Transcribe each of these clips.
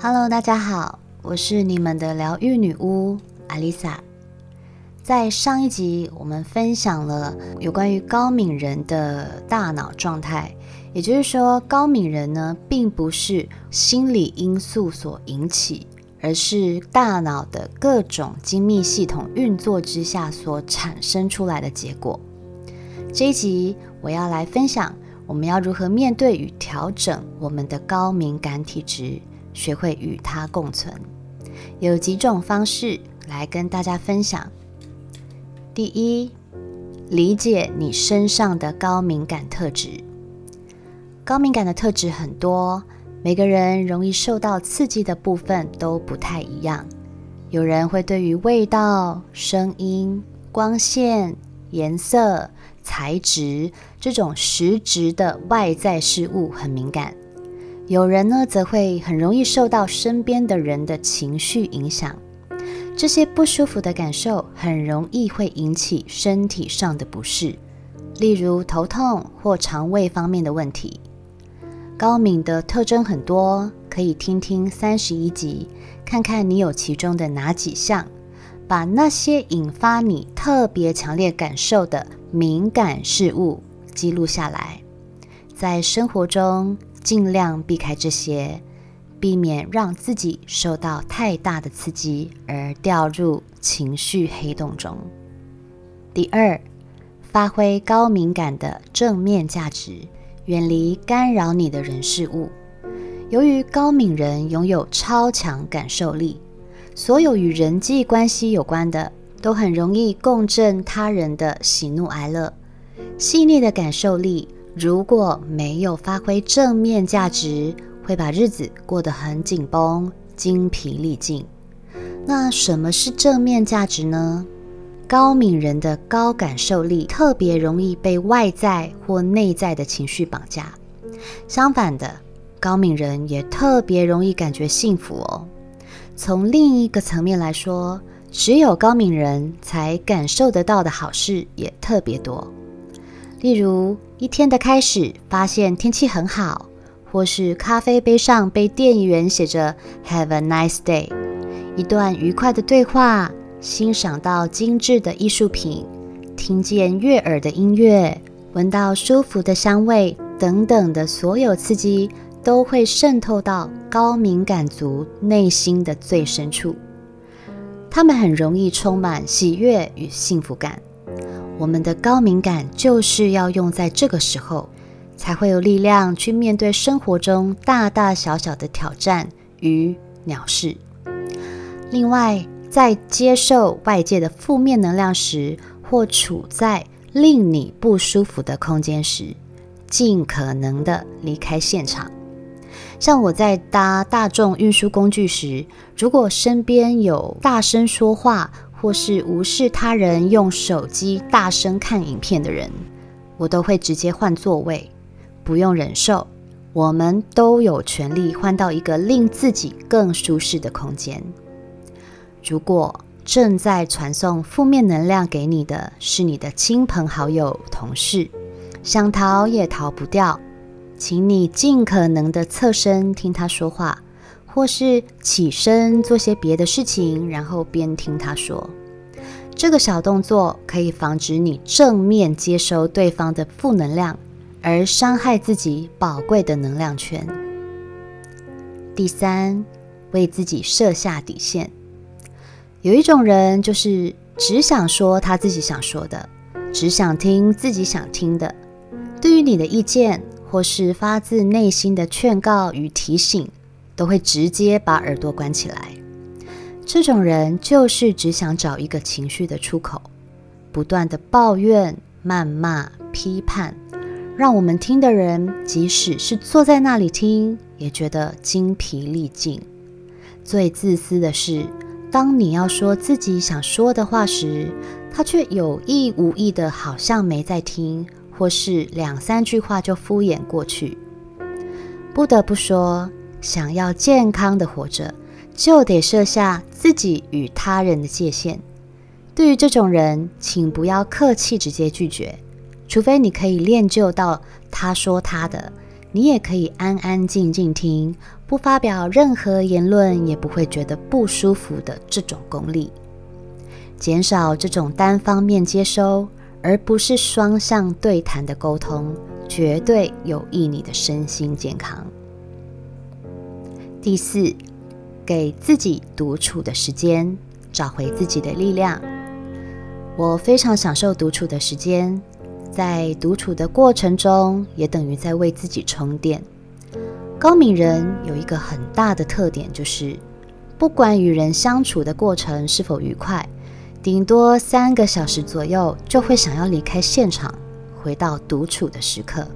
Hello，大家好，我是你们的疗愈女巫阿丽萨。在上一集，我们分享了有关于高敏人的大脑状态，也就是说，高敏人呢，并不是心理因素所引起，而是大脑的各种精密系统运作之下所产生出来的结果。这一集，我要来分享我们要如何面对与调整我们的高敏感体质。学会与它共存，有几种方式来跟大家分享。第一，理解你身上的高敏感特质。高敏感的特质很多，每个人容易受到刺激的部分都不太一样。有人会对于味道、声音、光线、颜色、材质这种实质的外在事物很敏感。有人呢，则会很容易受到身边的人的情绪影响，这些不舒服的感受很容易会引起身体上的不适，例如头痛或肠胃方面的问题。高敏的特征很多，可以听听三十一集，看看你有其中的哪几项，把那些引发你特别强烈感受的敏感事物记录下来，在生活中。尽量避开这些，避免让自己受到太大的刺激而掉入情绪黑洞中。第二，发挥高敏感的正面价值，远离干扰你的人事物。由于高敏人拥有超强感受力，所有与人际关系有关的都很容易共振他人的喜怒哀乐，细腻的感受力。如果没有发挥正面价值，会把日子过得很紧绷、精疲力尽。那什么是正面价值呢？高敏人的高感受力特别容易被外在或内在的情绪绑架。相反的，高敏人也特别容易感觉幸福哦。从另一个层面来说，只有高敏人才感受得到的好事也特别多。例如，一天的开始发现天气很好，或是咖啡杯上被店员写着 “Have a nice day”，一段愉快的对话，欣赏到精致的艺术品，听见悦耳的音乐，闻到舒服的香味等等的所有刺激，都会渗透到高敏感族内心的最深处，他们很容易充满喜悦与幸福感。我们的高敏感就是要用在这个时候，才会有力量去面对生活中大大小小的挑战与鸟事。另外，在接受外界的负面能量时，或处在令你不舒服的空间时，尽可能的离开现场。像我在搭大众运输工具时，如果身边有大声说话，或是无视他人用手机大声看影片的人，我都会直接换座位，不用忍受。我们都有权利换到一个令自己更舒适的空间。如果正在传送负面能量给你的是你的亲朋好友、同事，想逃也逃不掉，请你尽可能的侧身听他说话。或是起身做些别的事情，然后边听他说。这个小动作可以防止你正面接收对方的负能量，而伤害自己宝贵的能量圈。第三，为自己设下底线。有一种人就是只想说他自己想说的，只想听自己想听的。对于你的意见或是发自内心的劝告与提醒。都会直接把耳朵关起来。这种人就是只想找一个情绪的出口，不断的抱怨、谩骂、批判，让我们听的人即使是坐在那里听，也觉得精疲力尽。最自私的是，当你要说自己想说的话时，他却有意无意的，好像没在听，或是两三句话就敷衍过去。不得不说。想要健康的活着，就得设下自己与他人的界限。对于这种人，请不要客气，直接拒绝，除非你可以练就到他说他的，你也可以安安静静听，不发表任何言论，也不会觉得不舒服的这种功力。减少这种单方面接收，而不是双向对谈的沟通，绝对有益你的身心健康。第四，给自己独处的时间，找回自己的力量。我非常享受独处的时间，在独处的过程中，也等于在为自己充电。高敏人有一个很大的特点，就是不管与人相处的过程是否愉快。顶多三个小时左右，就会想要离开现场，回到独处的时刻。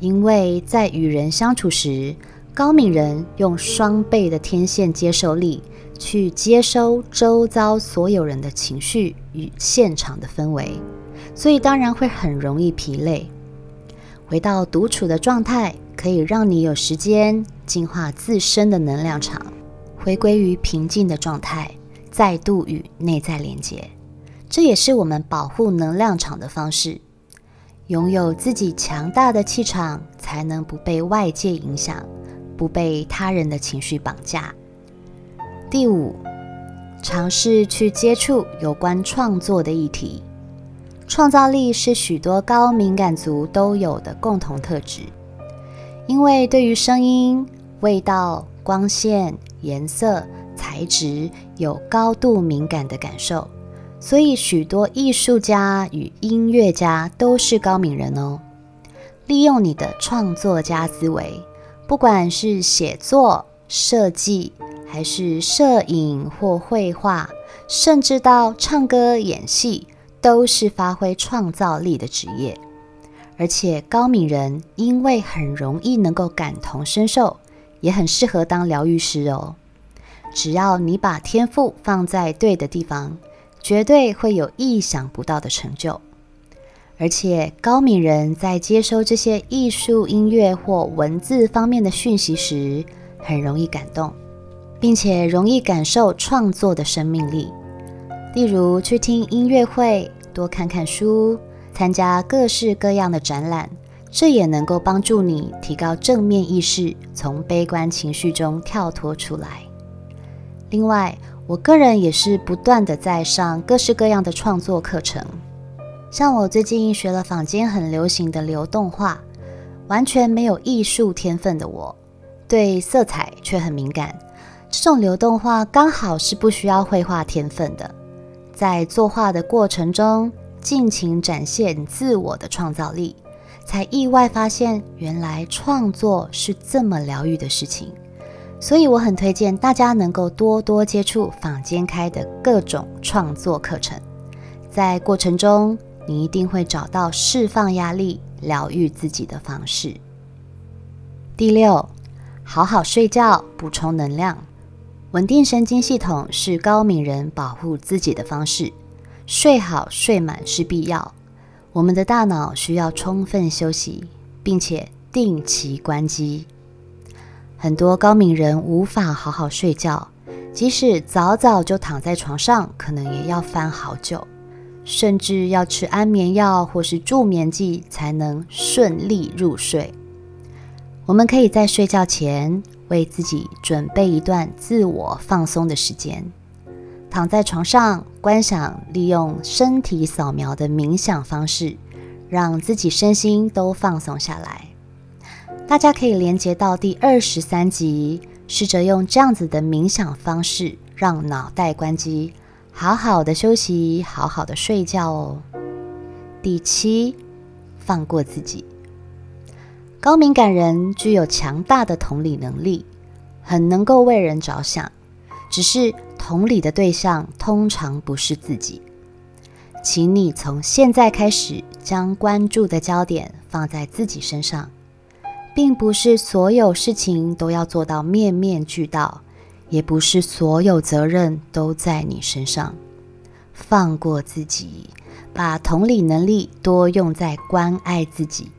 因为在与人相处时，高敏人用双倍的天线接受力去接收周遭所有人的情绪与现场的氛围，所以当然会很容易疲累。回到独处的状态，可以让你有时间净化自身的能量场，回归于平静的状态。再度与内在连接，这也是我们保护能量场的方式。拥有自己强大的气场，才能不被外界影响，不被他人的情绪绑架。第五，尝试去接触有关创作的议题。创造力是许多高敏感族都有的共同特质，因为对于声音、味道、光线、颜色。材质有高度敏感的感受，所以许多艺术家与音乐家都是高敏人哦。利用你的创作家思维，不管是写作、设计，还是摄影或绘画，甚至到唱歌、演戏，都是发挥创造力的职业。而且高敏人因为很容易能够感同身受，也很适合当疗愈师哦。只要你把天赋放在对的地方，绝对会有意想不到的成就。而且高敏人在接收这些艺术、音乐或文字方面的讯息时，很容易感动，并且容易感受创作的生命力。例如去听音乐会、多看看书、参加各式各样的展览，这也能够帮助你提高正面意识，从悲观情绪中跳脱出来。另外，我个人也是不断的在上各式各样的创作课程。像我最近学了坊间很流行的流动画，完全没有艺术天分的我，对色彩却很敏感。这种流动画刚好是不需要绘画天分的，在作画的过程中尽情展现自我的创造力，才意外发现原来创作是这么疗愈的事情。所以我很推荐大家能够多多接触坊间开的各种创作课程，在过程中你一定会找到释放压力、疗愈自己的方式。第六，好好睡觉，补充能量，稳定神经系统是高敏人保护自己的方式。睡好睡满是必要，我们的大脑需要充分休息，并且定期关机。很多高敏人无法好好睡觉，即使早早就躺在床上，可能也要翻好久，甚至要吃安眠药或是助眠剂才能顺利入睡。我们可以在睡觉前为自己准备一段自我放松的时间，躺在床上观想利用身体扫描的冥想方式，让自己身心都放松下来。大家可以连接到第二十三集，试着用这样子的冥想方式，让脑袋关机，好好的休息，好好的睡觉哦。第七，放过自己。高敏感人具有强大的同理能力，很能够为人着想，只是同理的对象通常不是自己。请你从现在开始，将关注的焦点放在自己身上。并不是所有事情都要做到面面俱到，也不是所有责任都在你身上。放过自己，把同理能力多用在关爱自己，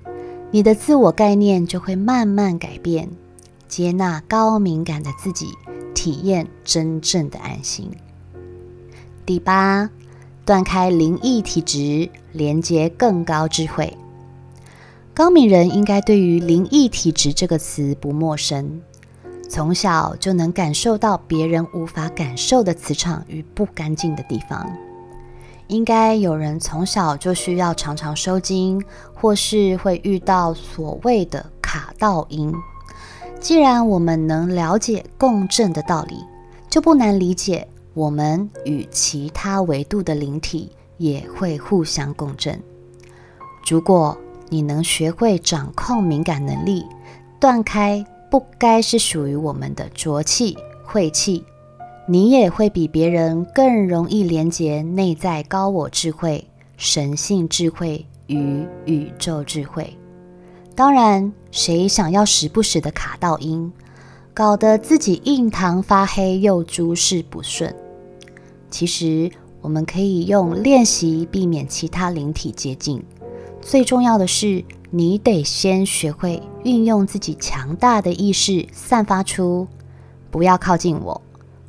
你的自我概念就会慢慢改变，接纳高敏感的自己，体验真正的安心。第八，断开灵异体质，连接更高智慧。高敏人应该对于灵异体质这个词不陌生，从小就能感受到别人无法感受的磁场与不干净的地方。应该有人从小就需要常常收精，或是会遇到所谓的卡道音。既然我们能了解共振的道理，就不难理解我们与其他维度的灵体也会互相共振。如果你能学会掌控敏感能力，断开不该是属于我们的浊气晦气，你也会比别人更容易连接内在高我智慧、神性智慧与宇宙智慧。当然，谁想要时不时的卡到音，搞得自己印堂发黑又诸事不顺？其实，我们可以用练习避免其他灵体接近。最重要的是，你得先学会运用自己强大的意识，散发出“不要靠近我，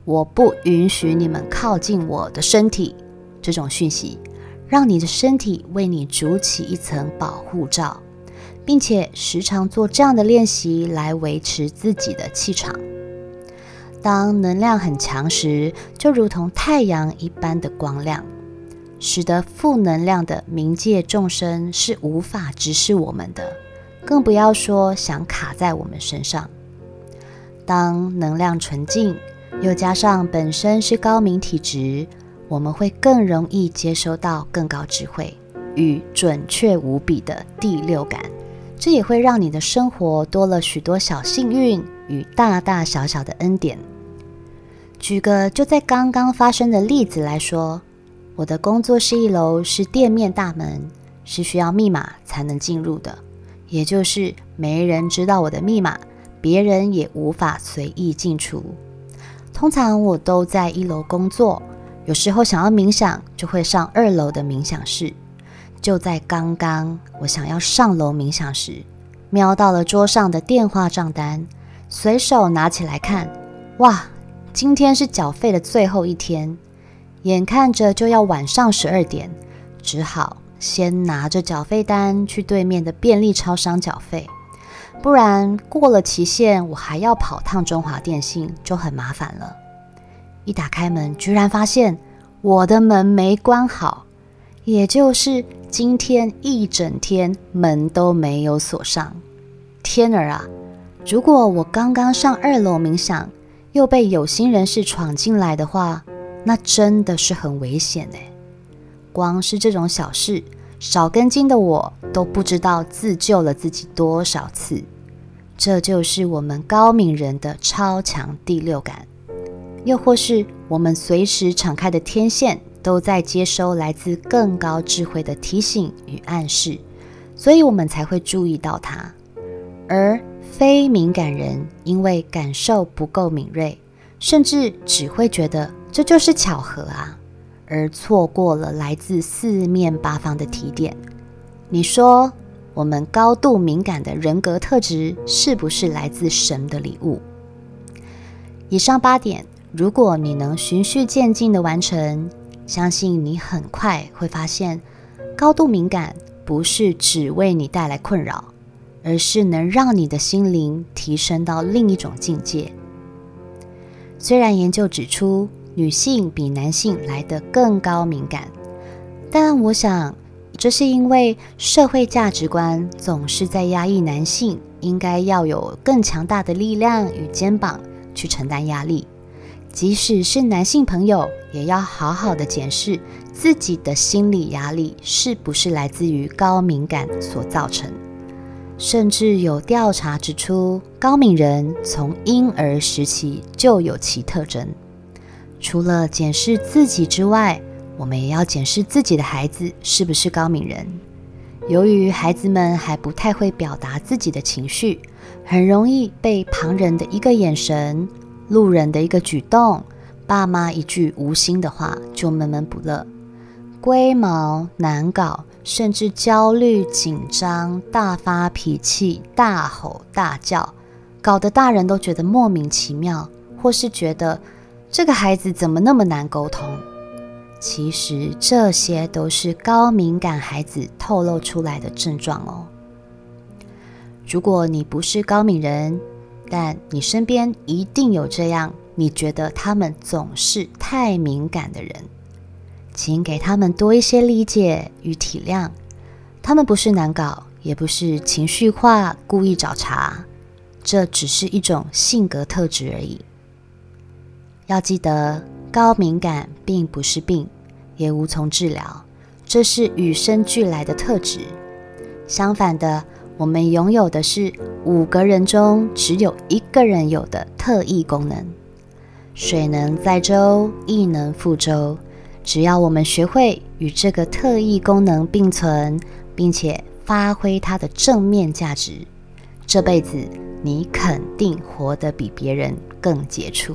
我不允许你们靠近我的身体”这种讯息，让你的身体为你筑起一层保护罩，并且时常做这样的练习来维持自己的气场。当能量很强时，就如同太阳一般的光亮。使得负能量的冥界众生是无法直视我们的，更不要说想卡在我们身上。当能量纯净，又加上本身是高明体质，我们会更容易接收到更高智慧与准确无比的第六感。这也会让你的生活多了许多小幸运与大大小小的恩典。举个就在刚刚发生的例子来说。我的工作室一楼是店面大门，是需要密码才能进入的，也就是没人知道我的密码，别人也无法随意进出。通常我都在一楼工作，有时候想要冥想，就会上二楼的冥想室。就在刚刚，我想要上楼冥想时，瞄到了桌上的电话账单，随手拿起来看，哇，今天是缴费的最后一天。眼看着就要晚上十二点，只好先拿着缴费单去对面的便利超商缴费，不然过了期限，我还要跑趟中华电信，就很麻烦了。一打开门，居然发现我的门没关好，也就是今天一整天门都没有锁上。天儿啊！如果我刚刚上二楼冥想，又被有心人士闯进来的话，那真的是很危险呢。光是这种小事，少根筋的我都不知道自救了自己多少次。这就是我们高敏人的超强第六感，又或是我们随时敞开的天线都在接收来自更高智慧的提醒与暗示，所以我们才会注意到它。而非敏感人因为感受不够敏锐，甚至只会觉得。这就是巧合啊，而错过了来自四面八方的提点。你说，我们高度敏感的人格特质是不是来自神的礼物？以上八点，如果你能循序渐进的完成，相信你很快会发现，高度敏感不是只为你带来困扰，而是能让你的心灵提升到另一种境界。虽然研究指出，女性比男性来得更高敏感，但我想，这是因为社会价值观总是在压抑男性应该要有更强大的力量与肩膀去承担压力。即使是男性朋友，也要好好的检视自己的心理压力是不是来自于高敏感所造成。甚至有调查指出，高敏人从婴儿时期就有其特征。除了检视自己之外，我们也要检视自己的孩子是不是高敏人。由于孩子们还不太会表达自己的情绪，很容易被旁人的一个眼神、路人的一个举动、爸妈一句无心的话就闷闷不乐，龟毛难搞，甚至焦虑紧张、大发脾气、大吼大叫，搞得大人都觉得莫名其妙，或是觉得。这个孩子怎么那么难沟通？其实这些都是高敏感孩子透露出来的症状哦。如果你不是高敏人，但你身边一定有这样你觉得他们总是太敏感的人，请给他们多一些理解与体谅。他们不是难搞，也不是情绪化、故意找茬，这只是一种性格特质而已。要记得，高敏感并不是病，也无从治疗，这是与生俱来的特质。相反的。我们拥有的是五个人中只有一个人有的特异功能，水能载舟，亦能覆舟。只要我们学会与这个特异功能并存，并且发挥它的正面价值，这辈子你肯定活得比别人更杰出。